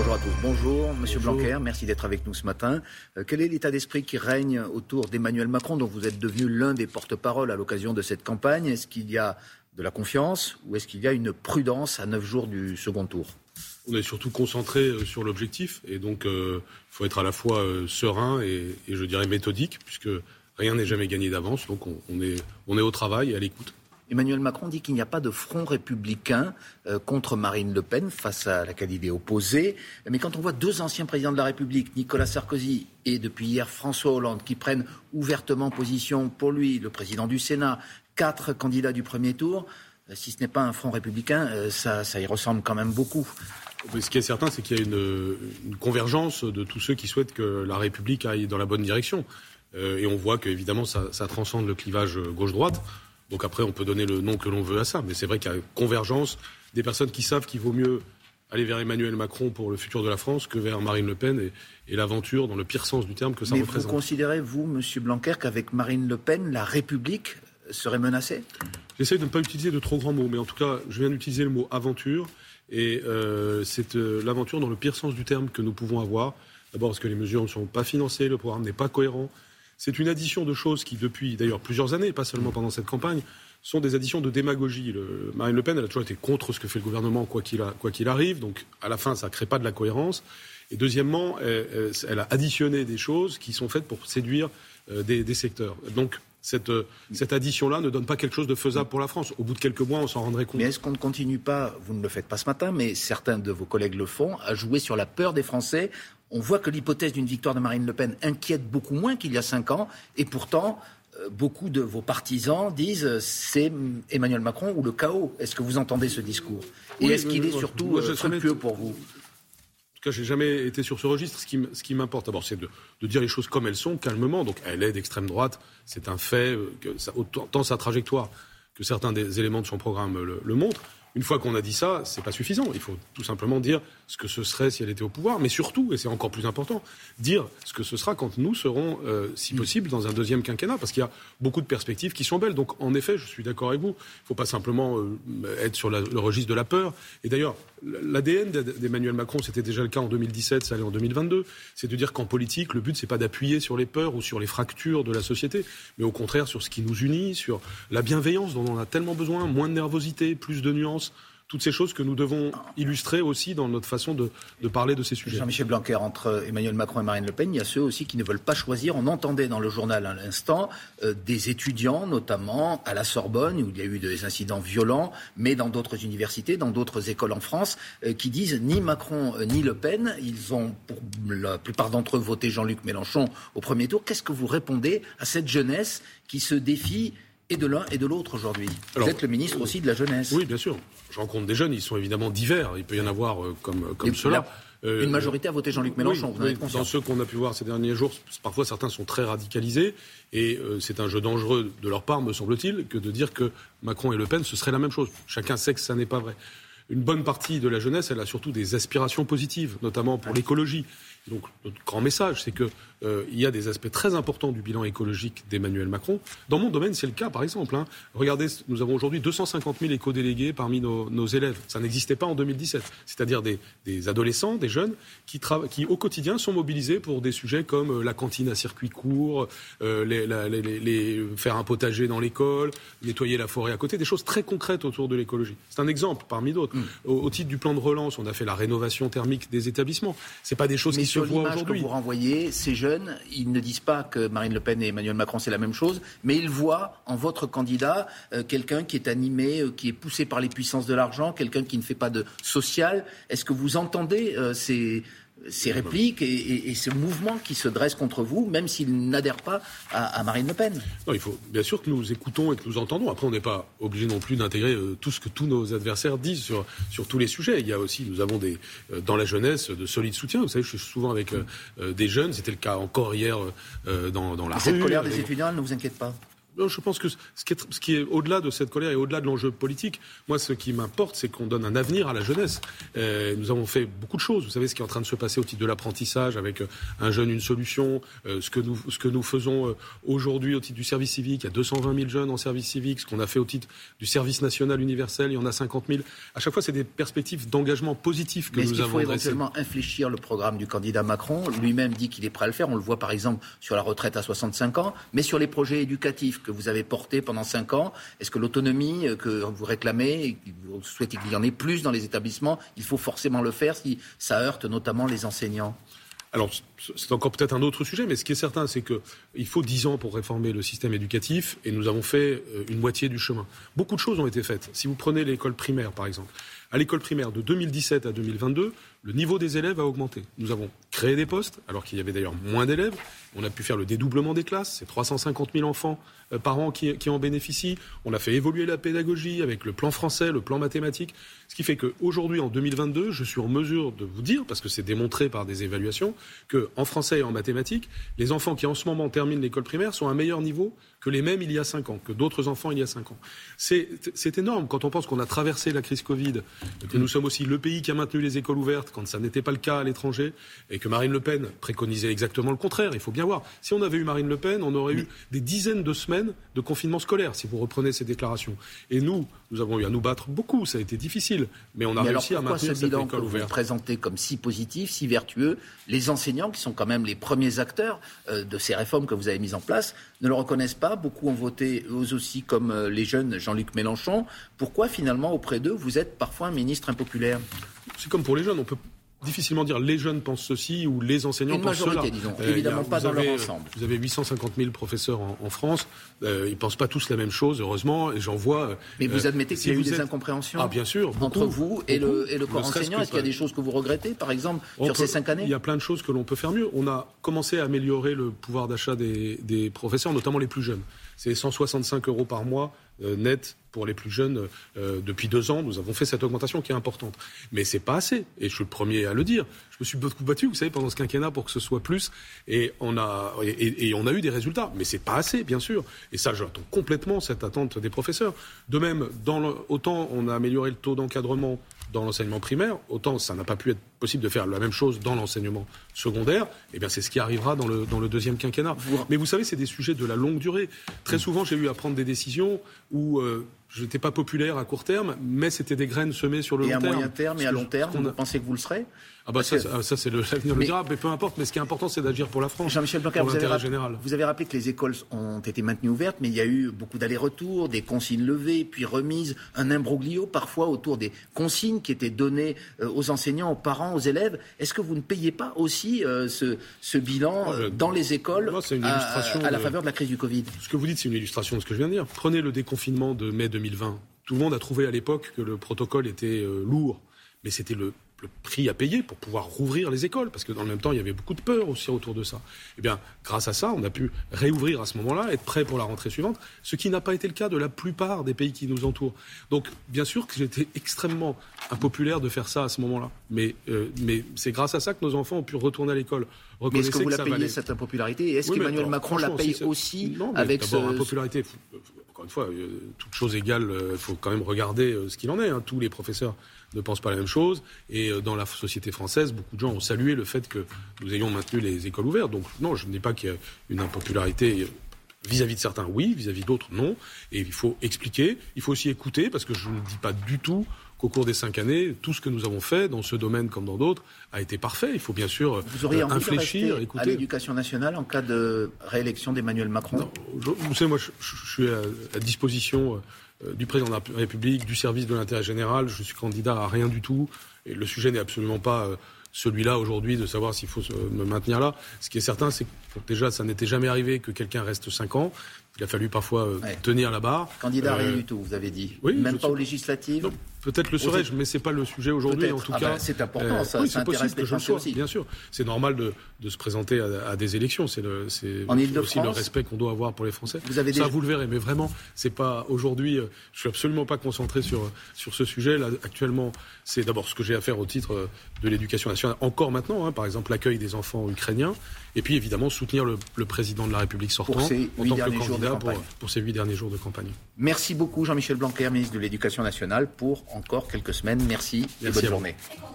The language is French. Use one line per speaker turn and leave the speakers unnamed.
Bonjour à tous. Bonjour, Monsieur Blanquer. Merci d'être avec nous ce matin. Euh, quel est l'état d'esprit qui règne autour d'Emmanuel Macron, dont vous êtes devenu l'un des porte-parole à l'occasion de cette campagne? Est-ce qu'il y a de la confiance ou est-ce qu'il y a une prudence à neuf jours du second tour?
On est surtout concentré euh, sur l'objectif et donc il euh, faut être à la fois serein et, je dirais méthodique puisque rien n'est jamais gagné d'avance. Donc on, est, on est au travail et à l'écoute.
Emmanuel Macron dit qu'il n'y a pas de front républicain euh, contre Marine Le Pen face à la qualité opposée. Mais quand on voit deux anciens présidents de la République, Nicolas Sarkozy et depuis hier François Hollande, qui prennent ouvertement position pour lui, le président du Sénat, quatre candidats du premier tour, euh, si ce n'est pas un front républicain, euh, ça, y ressemble quand même beaucoup.
ce qui est certain, c'est qu'il y a une, convergence de tous ceux qui souhaitent que la République aille dans la bonne direction. et on voit qu'évidemment, ça, ça transcende le clivage gauche-droite. Donc après, on peut donner le nom que l'on veut à ça, mais c'est vrai qu'il y a convergence des personnes qui savent qu'il vaut mieux aller vers Emmanuel Macron pour le futur de la France que vers Marine Le Pen et, l'aventure, dans le pire sens du terme, que ça représente.
Vous considérez, vous, Monsieur Blanquer, qu'avec Marine Le Pen, la République serait menacée?
J'essaie de ne pas utiliser de trop grands mots, mais en tout cas, je viens d'utiliser le mot aventure, et euh, c'est euh, l'aventure dans le pire sens du terme que nous pouvons avoir. D'abord parce que les mesures ne sont pas financées, le programme n'est pas cohérent, c'est une addition de choses qui, depuis d'ailleurs plusieurs années, pas seulement pendant cette campagne, sont des additions de démagogie. Marine Le Pen, elle a toujours été contre ce que fait le gouvernement, quoi qu'il arrive. Donc, à la fin, ça ne crée pas de la cohérence. Et deuxièmement, elle, a additionné des choses qui sont faites pour séduire euh, des, secteurs. Donc, cette, cette addition-là ne donne pas quelque chose de faisable pour la France. Au bout de quelques mois, on s'en rendrait compte.
Mais est-ce qu'on ne continue pas, vous ne le faites pas ce matin, mais certains de vos collègues le font, à jouer sur la peur des Français on voit que l'hypothèse d'une victoire de Marine Le Pen inquiète beaucoup moins qu'il y a cinq ans, et pourtant, euh, beaucoup de vos partisans disent euh, c'est Emmanuel Macron ou le chaos. Est-ce que vous entendez ce discours? Et est-ce qu'il est surtout euh, fructueux pour vous?
En tout cas, j'ai jamais été sur ce registre. Ce qui, m'importe d'abord, c'est de, dire les choses comme elles sont, calmement. Donc, elle est d'extrême droite, c'est un fait. Que ça, autant sa trajectoire que certains des éléments de son programme le montrent. Une fois qu'on a dit ça, c'est pas suffisant. Il faut tout simplement dire ce que ce serait si elle était au pouvoir, mais surtout, et c'est encore plus important, dire ce que ce sera quand nous serons, euh, si possible, dans un deuxième quinquennat, parce qu'il y a beaucoup de perspectives qui sont belles. Donc, en effet, je suis d'accord avec vous. Il ne faut pas simplement euh, être sur le registre de la peur. Et d'ailleurs, l'ADN d'Emmanuel Macron, c'était déjà le cas en 2017, ça allait en 2022. C'est de dire qu'en politique, le but, c'est pas d'appuyer sur les peurs ou sur les fractures de la société, mais au contraire sur ce qui nous unit, sur la bienveillance dont on a tellement besoin, moins de nervosité, plus de nuances toutes ces choses que nous devons illustrer aussi dans notre façon de, parler de ces sujets.
Jean-Michel Blanquer, entre Emmanuel Macron et Marine Le Pen, il y a ceux aussi qui ne veulent pas choisir. On entendait dans le journal à l'instant euh, des étudiants, notamment à la Sorbonne, où il y a eu des incidents violents, mais dans d'autres universités, dans d'autres écoles en France, euh, qui disent ni Macron euh, ni Le Pen. Ils ont, pour la plupart d'entre eux, voté Jean-Luc Mélenchon au premier tour. Qu'est-ce que vous répondez à cette jeunesse qui se défie et de l'un et de l'autre aujourd'hui. Vous êtes le ministre aussi de la jeunesse.
Oui, bien sûr. Je rencontre des jeunes, ils sont évidemment divers. Il peut y en avoir euh, comme, comme cela.
Euh, une majorité a voté Jean-Luc Mélenchon.
Oui, dans ceux qu'on a pu voir ces derniers jours, parfois certains sont très radicalisés et euh, c'est un jeu dangereux de leur part, me semble-t-il, que de dire que Macron et Le Pen ce serait la même chose. Chacun sait que ça n'est pas vrai. Une bonne partie de la jeunesse, elle a surtout des aspirations positives, notamment pour l'écologie. Donc notre grand message, c'est qu'il euh, y a des aspects très importants du bilan écologique d'Emmanuel Macron. Dans mon domaine, c'est le cas, par exemple. Hein. Regardez, nous avons aujourd'hui 250 000 éco-délégués parmi nos, élèves. Ça n'existait pas en 2017. C'est-à-dire des, adolescents, des jeunes qui, qui, au quotidien, sont mobilisés pour des sujets comme euh, la cantine à circuit court, euh, les, faire un potager dans l'école, nettoyer la forêt à côté, des choses très concrètes autour de l'écologie. C'est un exemple parmi d'autres. Mm. Au, titre du plan de relance, on a fait la rénovation thermique des établissements. C'est pas des choses qui
sur l'image que vous renvoyez, ces jeunes, ils ne disent pas que Marine Le Pen et Emmanuel Macron c'est la même chose, mais ils voient en votre candidat euh, quelqu'un qui est animé, euh, qui est poussé par les puissances de l'argent, quelqu'un qui ne fait pas de social. Est-ce que vous entendez euh, ces, ces répliques et, ce mouvement qui se dresse contre vous, même s'il n'adhère pas à, Marine Le Pen.
Non, il faut bien sûr que nous écoutons et que nous entendons. Après, on n'est pas obligé non plus d'intégrer euh, tout ce que tous nos adversaires disent sur, sur tous les sujets. Il y a aussi, nous avons des, euh, dans la jeunesse de solides soutiens. Vous savez, je suis souvent avec euh, des jeunes. C'était le cas encore hier dans, dans la
Cette colère des étudiants, elle ne vous inquiète pas?
Je pense que ce qui est, ce qui est au-delà de cette colère et au-delà de l'enjeu politique, moi, ce qui m'importe, c'est qu'on donne un avenir à la jeunesse. Euh, nous avons fait beaucoup de choses. Vous savez ce qui est en train de se passer au titre de l'apprentissage avec euh, un jeune, une solution. Euh, ce, que nous, ce que nous faisons aujourd'hui au titre du service civique, il y a 220 000 jeunes en service civique. Ce qu'on a fait au titre du service national universel, il y en a 50 000. À chaque fois, c'est des perspectives d'engagement positif que
Mais
nous
est-ce
avons
qu'il faut éventuellement infléchir le programme du candidat Macron? Lui-même dit qu'il est prêt à le faire. On le voit par exemple sur la retraite à 65 ans, mais sur les projets éducatifs que vous avez portés pendant 5 ans. Est-ce que l'autonomie euh, que vous réclamez, que vous souhaitez qu'il y en ait plus dans les établissements, il faut forcément le faire si ça heurte notamment les enseignants
Alors, c'est encore peut-être un autre sujet, mais ce qui est certain, c'est qu'il faut dix ans pour réformer le système éducatif, et nous avons fait euh, une moitié du chemin. Beaucoup de choses ont été faites. Si vous prenez l'école primaire, par exemple, à l'école primaire de 2017 à 2022, le niveau des élèves a augmenté. Nous avons créé des postes, alors qu'il y avait d'ailleurs moins d'élèves. On a pu faire le dédoublement des classes. C'est 350 000 enfants euh, par an qui, en bénéficient. On a fait évoluer la pédagogie avec le plan français, le plan mathématique. Ce qui fait qu'aujourd'hui, en 2022, je suis en mesure de vous dire, parce que c'est démontré par des évaluations, qu'en français et en mathématiques, les enfants qui en ce moment terminent l'école primaire sont à un meilleur niveau que les mêmes il y a cinq ans, que d'autres enfants il y a cinq ans. C'est c'est énorme quand on pense qu'on a traversé la crise Covid, que nous sommes aussi le pays qui a maintenu les écoles ouvertes quand ça n'était pas le cas à l'étranger, et que Marine Le Pen préconisait exactement le contraire. Il faut bien voir. Si on avait eu Marine Le Pen, on aurait eu des dizaines de semaines de confinement scolaire, si vous reprenez ces déclarations. Et nous, nous avons eu à nous battre beaucoup. Ça a été difficile, mais on a
Mais alors
réussi à
pourquoi ce
maintenir cette
bilan
école
vous
ouverte.
présentez comme si positif, si vertueux, les enseignants, qui sont quand même les premiers acteurs euh, de ces réformes que vous avez mises en place, ne le reconnaissent pas? Beaucoup ont voté eux aussi comme euh, les jeunes Jean-Luc Mélenchon. Pourquoi finalement auprès d'eux vous êtes parfois un ministre impopulaire?
C'est comme pour les jeunes, on peut difficilement dire les jeunes pensent ceci ou les enseignants
Une
pensent
majorité,
cela.
disons,
a-
évidemment pas dans leur ensemble.
Vous avez 850 000 professeurs en, en France, euh, ils pensent pas tous la même chose, heureusement, et j'en vois.
Mais vous
euh,
admettez
si
qu'il y a eu des incompréhensions
Ah bien sûr, beaucoup,
entre vous et
beaucoup.
le, et le corps
Ne
enseignant Est-ce qu'il y a des choses que vous regrettez, par exemple,
on
sur
peut-
ces cinq années
Il y a plein de choses que l'on peut faire mieux. On a commencé à améliorer le pouvoir d'achat des, des professeurs, notamment les plus jeunes. C'est 165 euros par mois euh, net pour les plus jeunes euh, depuis deux ans. Nous avons fait cette augmentation qui est importante. Mais c'est pas assez. Et je suis le premier à le dire. Je me suis beaucoup battu, vous savez, pendant ce quinquennat pour que ce soit plus. Et on a, et, on a eu des résultats. Mais c'est pas assez, bien sûr. Et ça, j'attends complètement cette attente des professeurs. De même, autant on a amélioré le taux d'encadrement dans l'enseignement primaire, autant ça n'a pas pu être possible de faire la même chose dans l'enseignement secondaire. Eh bien, c'est ce qui arrivera dans le, dans le deuxième quinquennat. Mais vous savez, c'est des sujets de la longue durée. Très souvent, j'ai eu à prendre des décisions où euh, je n'étais pas populaire à court terme, mais c'était des graines semées sur le
Et
long
à
terme.
moyen terme et à long terme,
qu'on
vous pensez que vous le serez
Ah bah
Parce
ça,
que-
ça, ça, c'est le- l'avenir le
Mais-
dira, mais peu importe. Mais ce qui est important, c'est d'agir pour la France,
Jean-Michel Blanquer,
pour
vous avez,
l'intérêt
rappelé,
général.
vous avez rappelé que les écoles ont été maintenues ouvertes, mais il y a eu beaucoup d'allers-retours, des consignes levées, puis remises, un imbroglio parfois autour des consignes qui étaient données euh, aux enseignants, aux parents, aux élèves. Est-ce que vous ne payez pas aussi euh, ce, ce bilan euh, dans les écoles
une
à-
illustration
à, la faveur de la crise du Covid?
Ce que vous dites, c'est une illustration de ce que je viens de dire. Prenez le déconfinement de mai 2020. Tout le monde a trouvé à l'époque que le protocole était euh, lourd, mais c'était le, le prix à payer pour pouvoir rouvrir les écoles, parce que dans le même temps, il y avait beaucoup de peur aussi autour de ça. Eh bien, grâce à ça, on a pu réouvrir à ce moment-là, être prêt pour la rentrée suivante, ce qui n'a pas été le cas de la plupart des pays qui nous entourent. Donc, bien sûr que j'étais extrêmement impopulaire de faire ça à ce moment-là, mais, euh, mais c'est grâce à ça que nos enfants ont pu retourner à l'école.
Mais est-ce que vous la payez,
valait-
cette impopularité? Et est-ce
oui,
qu'Emmanuel Macron la paye aussi
Non, mais
avec ce...
impopularité. Une fois, euh, toute chose égale, il faut quand même regarder euh, ce qu'il en est. hein. Tous les professeurs ne pensent pas la même chose. Et euh, dans la société française, beaucoup de gens ont salué le fait que nous ayons maintenu les écoles ouvertes. Donc non, je ne dis pas qu'il y a une impopularité. euh, Vis-à-vis de certains, oui, vis-à-vis d'autres, non. Et il faut expliquer, il faut aussi écouter, parce que je ne dis pas du tout qu'au cours des cinq années, tout ce que nous avons fait, dans ce domaine comme dans d'autres, a été parfait. Il faut bien sûr
Vous auriez
euh,
envie de
infléchir,
à
écouter.
l'éducation nationale en cas de réélection d'Emmanuel Macron?
Non, je- vous savez, moi, je, je suis à, à disposition euh, du président de la République, du service de l'intérêt général. Je suis candidat à rien du tout. Et le sujet n'est absolument pas euh, celui-là aujourd'hui de savoir s'il faut me maintenir là. Ce qui est certain, c'est que déjà, ça n'était jamais arrivé que quelqu'un reste cinq ans. Il a fallu parfois euh,
Ouais.
tenir la barre.
Candidat rien
Euh,
du tout, vous avez dit.
oui,
Même pas
sais-
aux législatives
non, Peut-être le serais-je, mais c'est pas le sujet aujourd'hui. En tout
Ah
cas,
bah, c'est important, ça-
oui, c'est possible que je le sois,
aussi.
bien sûr. C'est normal de, de se présenter à, à des élections. C'est aussi le respect qu'on doit avoir pour les Français.
Vous avez
ça, vous le verrez. Mais vraiment, c'est pas aujourd'hui. euh, Je suis absolument pas concentré sur sur ce sujet. Là, actuellement, c'est d'abord ce que j'ai à faire au titre euh, de l'éducation nationale. Encore maintenant, hein, par exemple, l'accueil des enfants ukrainiens, et puis évidemment soutenir le, le président de la République sortant
Pour ces
en tant que
de
candidat pour, pour ces huit derniers jours de campagne.
Merci beaucoup Jean-Michel Blanquer, ministre de l'Éducation nationale, pour encore quelques semaines. Merci, et bonne journée.